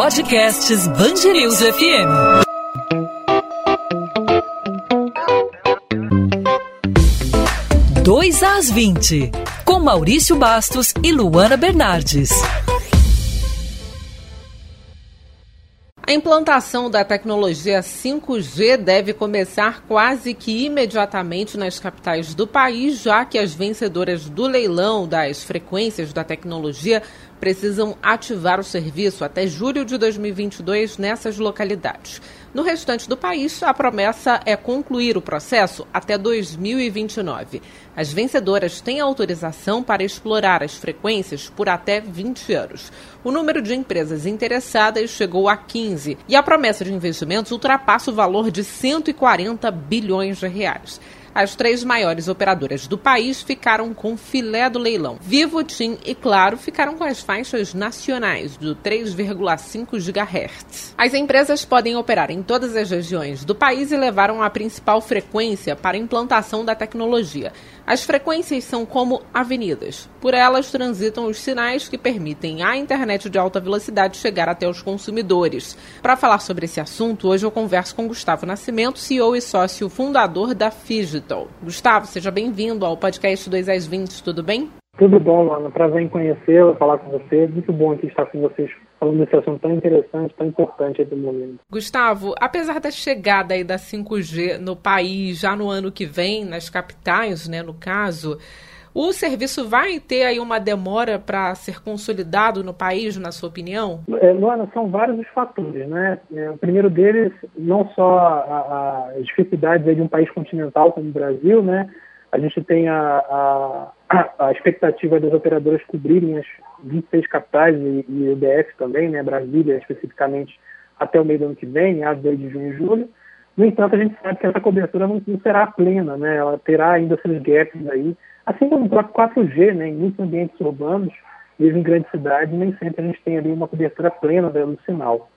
Podcasts Bangerils FM. Dois às 20, com Maurício Bastos e Luana Bernardes. A implantação da tecnologia 5G deve começar quase que imediatamente nas capitais do país, já que as vencedoras do leilão das frequências da tecnologia precisam ativar o serviço até julho de 2022 nessas localidades. No restante do país, a promessa é concluir o processo até 2029. As vencedoras têm autorização para explorar as frequências por até 20 anos. O número de empresas interessadas chegou a 15 e a promessa de investimentos ultrapassa o valor de 140 bilhões de reais. As três maiores operadoras do país ficaram com filé do leilão. Vivo, TIM e Claro ficaram com as faixas nacionais do 3,5 GHz. As empresas podem operar em todas as regiões do país e levaram a principal frequência para a implantação da tecnologia. As frequências são como avenidas. Por elas transitam os sinais que permitem à internet de alta velocidade chegar até os consumidores. Para falar sobre esse assunto, hoje eu converso com Gustavo Nascimento, CEO e sócio fundador da Figit. Gustavo, seja bem-vindo ao podcast 2 às 20, tudo bem? Tudo bom, Luana. Prazer em conhecê-la, falar com você. Muito bom aqui estar com vocês falando desse assunto tão interessante, tão importante aí do momento. Gustavo, apesar da chegada aí da 5G no país já no ano que vem, nas capitais, né, no caso, o serviço vai ter aí uma demora para ser consolidado no país, na sua opinião? É, Luana, são vários os fatores, né? É, o primeiro deles, não só as dificuldades de um país continental como o Brasil, né? A gente tem a, a, a expectativa das operadoras cobrirem as 26 capitais e, e o DF também, né? Brasília especificamente, até o meio do ano que vem, a de junho e julho. No entanto, a gente sabe que essa cobertura não, não será plena, né? Ela terá ainda seus gaps aí Assim como o próprio 4G, né, em muitos ambientes urbanos, mesmo em grandes cidades, nem sempre a gente tem ali uma cobertura plena do sinal.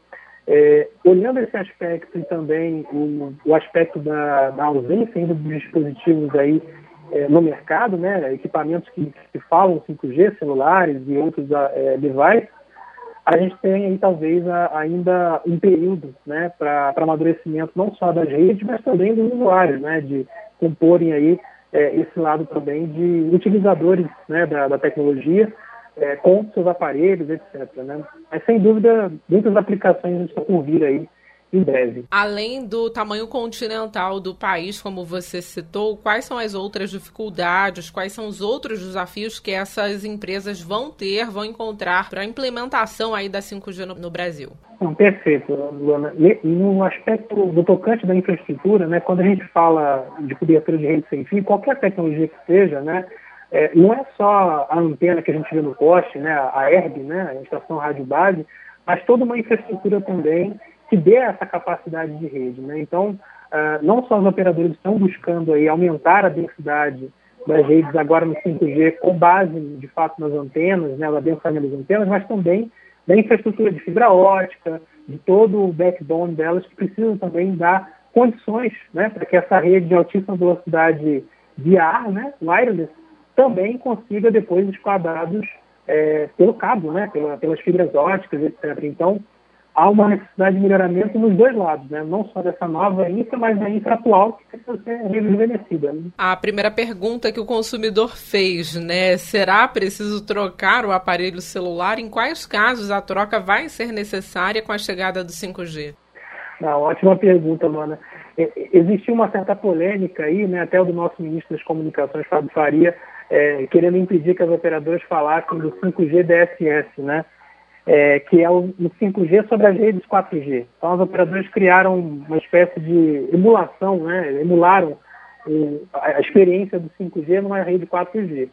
É, olhando esse aspecto e também o, o aspecto da, da, ausência ainda dos dispositivos aí é, no mercado, né, equipamentos que, que falam 5G, celulares e outros é, devices, a gente tem aí talvez a, ainda um período né, para amadurecimento não só das redes, mas também dos usuários, né, de comporem aí é, esse lado também de utilizadores né, da, da tecnologia é, com seus aparelhos, etc. Né? Mas sem dúvida, muitas aplicações estão por vir aí em breve. Além do tamanho continental do país, como você citou, quais são as outras dificuldades, quais são os outros desafios que essas empresas vão ter, vão encontrar para a implementação aí da 5G no, no Brasil? Não, perfeito, Luana. No aspecto do tocante da infraestrutura, né, quando a gente fala de cobertura de rede sem fio, qualquer tecnologia que seja, né, é, não é só a antena que a gente vê no poste, né, a ERB, né, a estação rádio base, mas toda uma infraestrutura também que dê essa capacidade de rede. Né? Então, uh, não só os operadores estão buscando aí aumentar a densidade das redes agora no 5G com base, de fato, nas antenas, né, dentro das antenas, mas também da infraestrutura de fibra ótica, de todo o backbone delas, que precisam também dar condições né, para que essa rede de altíssima velocidade via ar, né, wireless, também consiga depois escoar dados é, pelo cabo, né, pela, pelas fibras óticas, etc. Então, há uma necessidade de melhoramento nos dois lados, né? não só dessa nova infra, mas da infra atual que precisa ser rejuvenescida. Né? A primeira pergunta que o consumidor fez, né? Será preciso trocar o aparelho celular? Em quais casos a troca vai ser necessária com a chegada do 5G? Não, ótima pergunta, Luana. Existiu uma certa polêmica aí, né, até o do nosso ministro das Comunicações, Fábio Faria, é, querendo impedir que as operadoras falassem do 5G DSS, né? É, que é o, o 5G sobre as redes 4G. Então, os operadores criaram uma espécie de emulação, né? emularam o, a experiência do 5G numa rede 4G.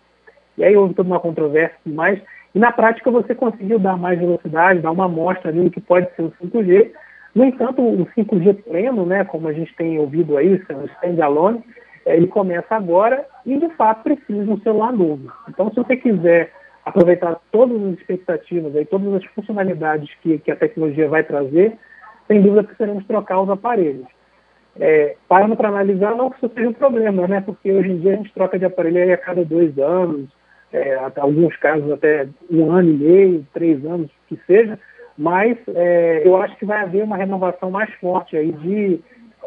E aí houve toda uma controvérsia e mais. E na prática você conseguiu dar mais velocidade, dar uma amostra ali do que pode ser o 5G. No entanto, o 5G pleno, né, como a gente tem ouvido aí, o standalone, é, ele começa agora e de fato precisa de um celular novo. Então, se você quiser aproveitar todas as expectativas, aí, todas as funcionalidades que, que a tecnologia vai trazer, sem dúvida precisaremos trocar os aparelhos. É, parando para analisar, não que isso seja um problema, né? porque hoje em dia a gente troca de aparelho a cada dois anos, é, até alguns casos até um ano e meio, três anos, que seja, mas é, eu acho que vai haver uma renovação mais forte aí de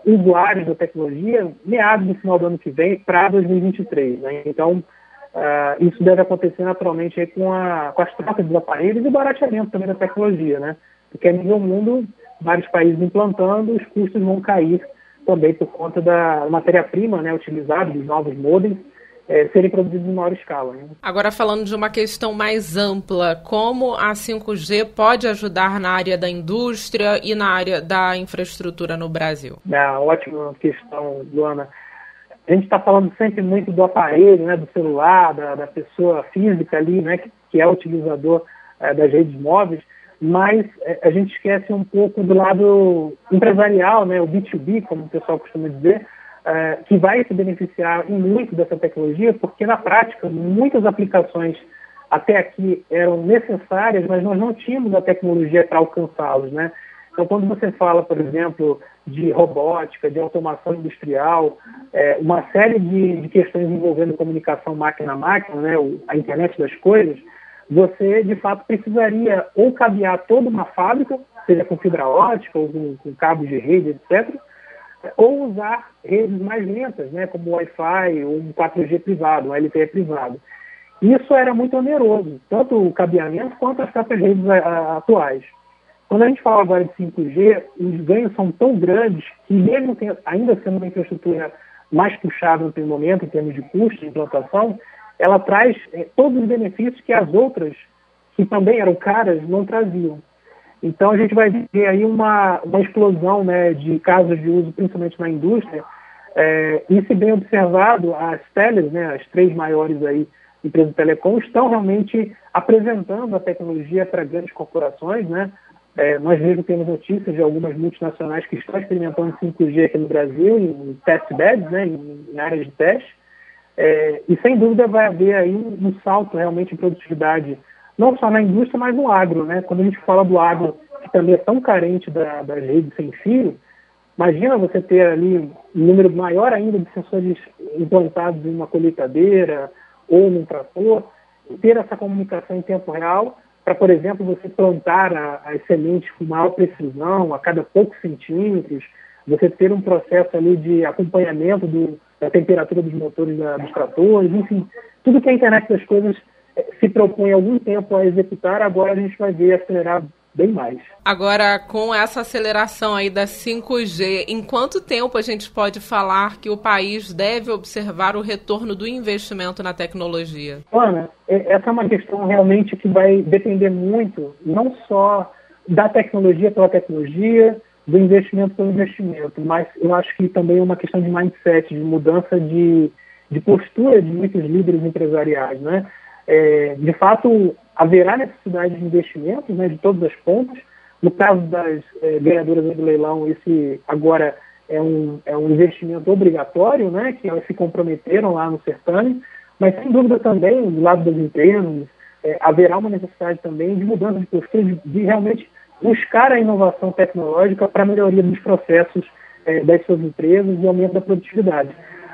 usuários da tecnologia meados do final do ano que vem para 2023. Né? Então, uh, isso deve acontecer naturalmente com, a, com as trocas dos aparelhos e o barateamento também da tecnologia, né? porque a nível mundo, vários países implantando, os custos vão cair também por conta da matéria-prima né, utilizada, dos novos modems, é, serem produzidos em maior escala. Né? Agora, falando de uma questão mais ampla, como a 5G pode ajudar na área da indústria e na área da infraestrutura no Brasil? É, ótima questão, Luana. A gente está falando sempre muito do aparelho, né, do celular, da, da pessoa física ali, né, que, que é utilizador é, das redes móveis, mas é, a gente esquece um pouco do lado empresarial, né, o B2B, como o pessoal costuma dizer, é, que vai se beneficiar muito dessa tecnologia, porque na prática muitas aplicações até aqui eram necessárias, mas nós não tínhamos a tecnologia para alcançá-los, né? Então, quando você fala, por exemplo, de robótica, de automação industrial, é, uma série de, de, questões envolvendo comunicação máquina-máquina, né, a internet das coisas, você, de fato, precisaria ou cabear toda uma fábrica, seja com fibra ótica ou com, com de rede, etc., ou usar redes mais lentas, né, como Wi-Fi ou um 4G privado, um LTE privado. Isso era muito oneroso, tanto o cabeamento quanto as próprias redes a, atuais. Quando a gente fala agora de 5G, os ganhos são tão grandes que, mesmo ainda sendo uma infraestrutura mais puxada no momento, em termos de custo de implantação, ela traz é, todos os benefícios que as outras, que também eram caras, não traziam. Então a gente vai ver aí uma, uma explosão né, de casos de uso, principalmente na indústria. É, e se bem observado, as teles, né, as três maiores aí, empresas de telecom, estão realmente apresentando a tecnologia para grandes corporações. Né? É, nós mesmo temos notícias de algumas multinacionais que estão experimentando 5G aqui no Brasil, em test beds, né, em, em áreas de teste. É, e sem dúvida vai haver aí um, salto realmente em produtividade não só na indústria, mas no agro. Né? Quando a gente fala do agro, que também é tão carente da, das redes sem fio, imagina você ter ali um número maior ainda de sensores implantados em uma colheitadeira ou num trator, ter essa comunicação em tempo real para, por exemplo, você plantar as sementes com maior precisão, a cada poucos centímetros, você ter um processo ali de acompanhamento do, da temperatura dos motores da, dos tratores, enfim, tudo que a internet das coisas se propõe algum tempo a executar, agora a gente vai ver acelerar bem mais. Agora, com essa aceleração aí da 5G, em quanto tempo a gente pode falar que o país deve observar o retorno do investimento na tecnologia? Ana, essa é uma questão realmente que vai depender muito, não só da tecnologia pela tecnologia, do investimento pelo investimento, mas eu acho que também é uma questão de mindset, de mudança de, de postura de muitos líderes empresariais, né? é, de fato, haverá necessidade de investimentos né, de todas as pontas. No caso das é, ganhadoras do leilão, esse agora é um, é um investimento obrigatório, né, que elas se comprometeram lá no certame, mas sem dúvida também, do lado das empresas, é, haverá uma necessidade também de mudança de postura, de, de realmente buscar a inovação tecnológica para a melhoria dos processos é, das suas empresas e aumento da produtividade.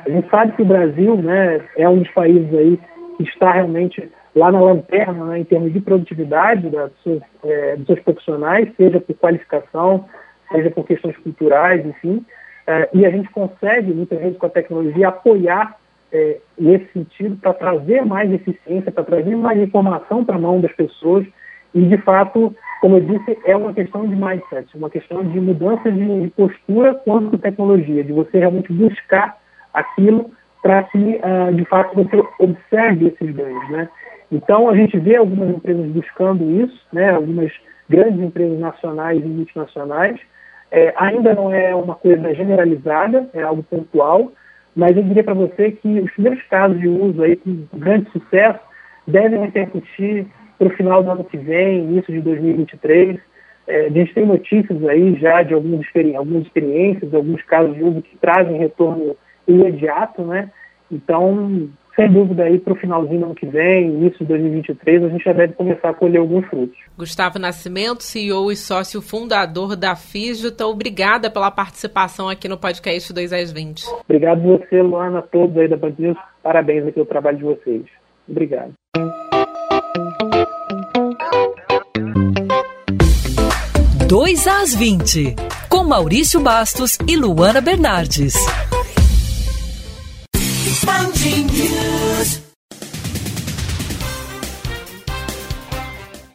A gente sabe que o Brasil né, é um dos países aí está realmente lá na lanterna né, em termos de produtividade das suas, é, dos seus profissionais, seja por qualificação, seja por questões culturais, enfim. É, e a gente consegue, muitas vezes, com a tecnologia, apoiar é, nesse sentido para trazer mais eficiência, para trazer mais informação para a mão das pessoas. E, de fato, como eu disse, é uma questão de mindset, uma questão de mudança de, de postura quanto à tecnologia, de você realmente buscar aquilo para que, uh, de fato, você observe esses ganhos. Né? Então, a gente vê algumas empresas buscando isso, né? algumas grandes empresas nacionais e multinacionais. É, ainda não é uma coisa generalizada, é algo pontual, mas eu diria para você que os primeiros casos de uso aí com grande sucesso devem repercutir para o final do ano que vem, início de 2023. É, a gente tem notícias aí já de algumas, experi algumas experiências, alguns casos de uso que trazem retorno imediato, né? Então, sem dúvida aí para o finalzinho do ano que vem, início de 2023, a gente já deve começar a colher alguns frutos. Gustavo Nascimento, CEO e sócio fundador da Fígita, obrigada pela participação aqui no podcast 2 às 20. Obrigado você, Luana, a todos aí da Band News. Parabéns aqui pelo trabalho de vocês. Obrigado. 2 às 20, com Maurício Bastos e Luana Bernardes.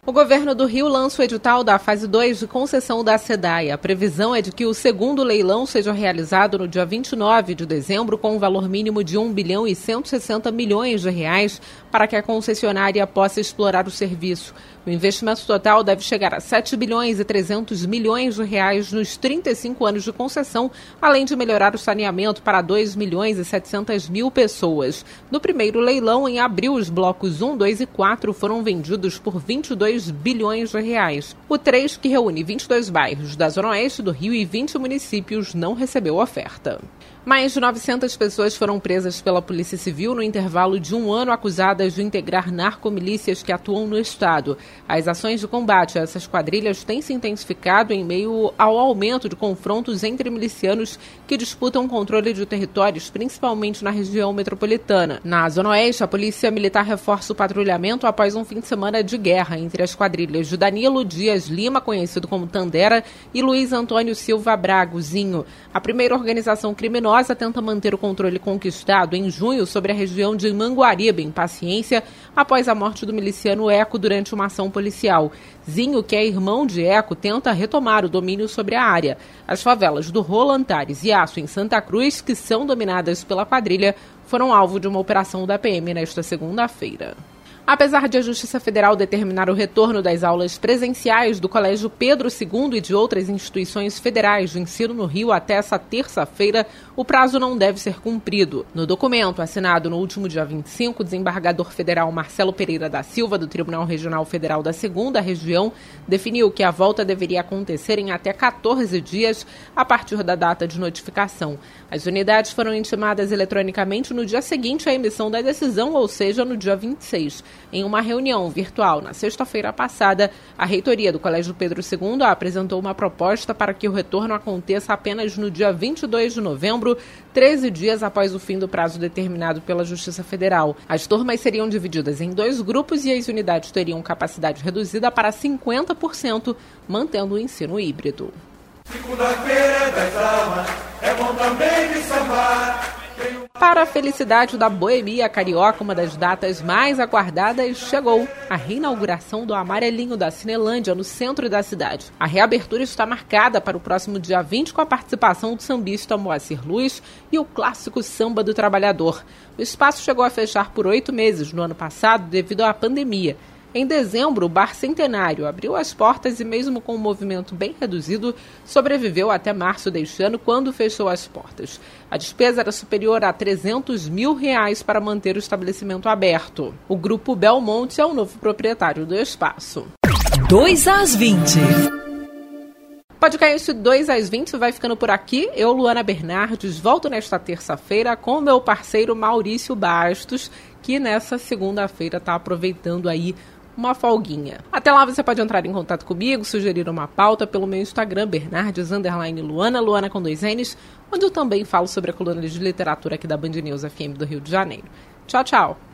O governo do Rio lança o edital da fase 2 de concessão da SEDAI. A previsão é de que o segundo leilão seja realizado no dia 29 de dezembro com um valor mínimo de 1 bilhão e 160 milhões de reais para que a concessionária possa explorar o serviço. O investimento total deve chegar a 7 bilhões e 300 milhões de reais nos 35 anos de concessão, além de melhorar o saneamento para 2 milhões e 700 mil pessoas. No primeiro leilão, em abril, os blocos 1, 2 e 4 foram vendidos por 22 bilhões de reais. O 3, que reúne 22 bairros da Zona Oeste do Rio e 20 municípios, não recebeu oferta. Mais de 900 pessoas foram presas pela Polícia Civil no intervalo de um ano acusadas de integrar narcomilícias que atuam no Estado. As ações de combate a essas quadrilhas têm se intensificado em meio ao aumento de confrontos entre milicianos que disputam controle de territórios, principalmente na região metropolitana. Na Zona Oeste, a Polícia Militar reforça o patrulhamento após um fim de semana de guerra entre as quadrilhas de Danilo Dias Lima, conhecido como Tandera, e Luiz Antônio Silva Bragozinho. A primeira organização criminosa criminosa tenta manter o controle conquistado em junho sobre a região de Manguariba, em Paciência, após a morte do miliciano Eco durante uma ação policial. Zinho, que é irmão de Eco, tenta retomar o domínio sobre a área. As favelas do Rolantares e Aço, em Santa Cruz, que são dominadas pela quadrilha, foram alvo de uma operação da PM nesta segunda-feira. Apesar de a Justiça Federal determinar o retorno das aulas presenciais do Colégio Pedro II e de outras instituições federais de ensino no Rio até essa terça-feira, o prazo não deve ser cumprido. No documento assinado no último dia 25, o desembargador federal Marcelo Pereira da Silva, do Tribunal Regional Federal da Segunda Região, definiu que a volta deveria acontecer em até 14 dias a partir da data de notificação. As unidades foram intimadas eletronicamente no dia seguinte à emissão da decisão, ou seja, no dia 26. Em uma reunião virtual na sexta-feira passada, a reitoria do Colégio Pedro II apresentou uma proposta para que o retorno aconteça apenas no dia 22 de novembro, 13 dias após o fim do prazo determinado pela Justiça Federal. As turmas seriam divididas em dois grupos e as unidades teriam capacidade reduzida para 50%, mantendo o ensino híbrido. Segunda-feira das almas, é bom também de sambar. Para a felicidade da boemia carioca, uma das datas mais aguardadas chegou: a reinauguração do Amarelinho da Cinelândia no centro da cidade. A reabertura está marcada para o próximo dia 20 com a participação do sambista Moacir Luz e o clássico Samba do Trabalhador. O espaço chegou a fechar por oito meses no ano passado devido à pandemia em dezembro, o Bar Centenário abriu as portas e, mesmo com um movimento bem reduzido, sobreviveu até março deste ano, quando fechou as portas. A despesa era superior a 300 mil reais para manter o estabelecimento aberto. O grupo Belmonte é o novo proprietário do espaço. 2 às 20. Podcast 2 às 20 vai ficando por aqui. Eu, Luana Bernardes, volto nesta terça-feira com meu parceiro Maurício Bastos, que nessa segunda-feira está aproveitando aí uma folguinha. Até lá você pode entrar em contato comigo, sugerir uma pauta pelo meu Instagram, Bernardes Luana, Luana com dois N's, onde eu também falo sobre a coluna de literatura aqui da Band News FM do Rio de Janeiro. Tchau, tchau!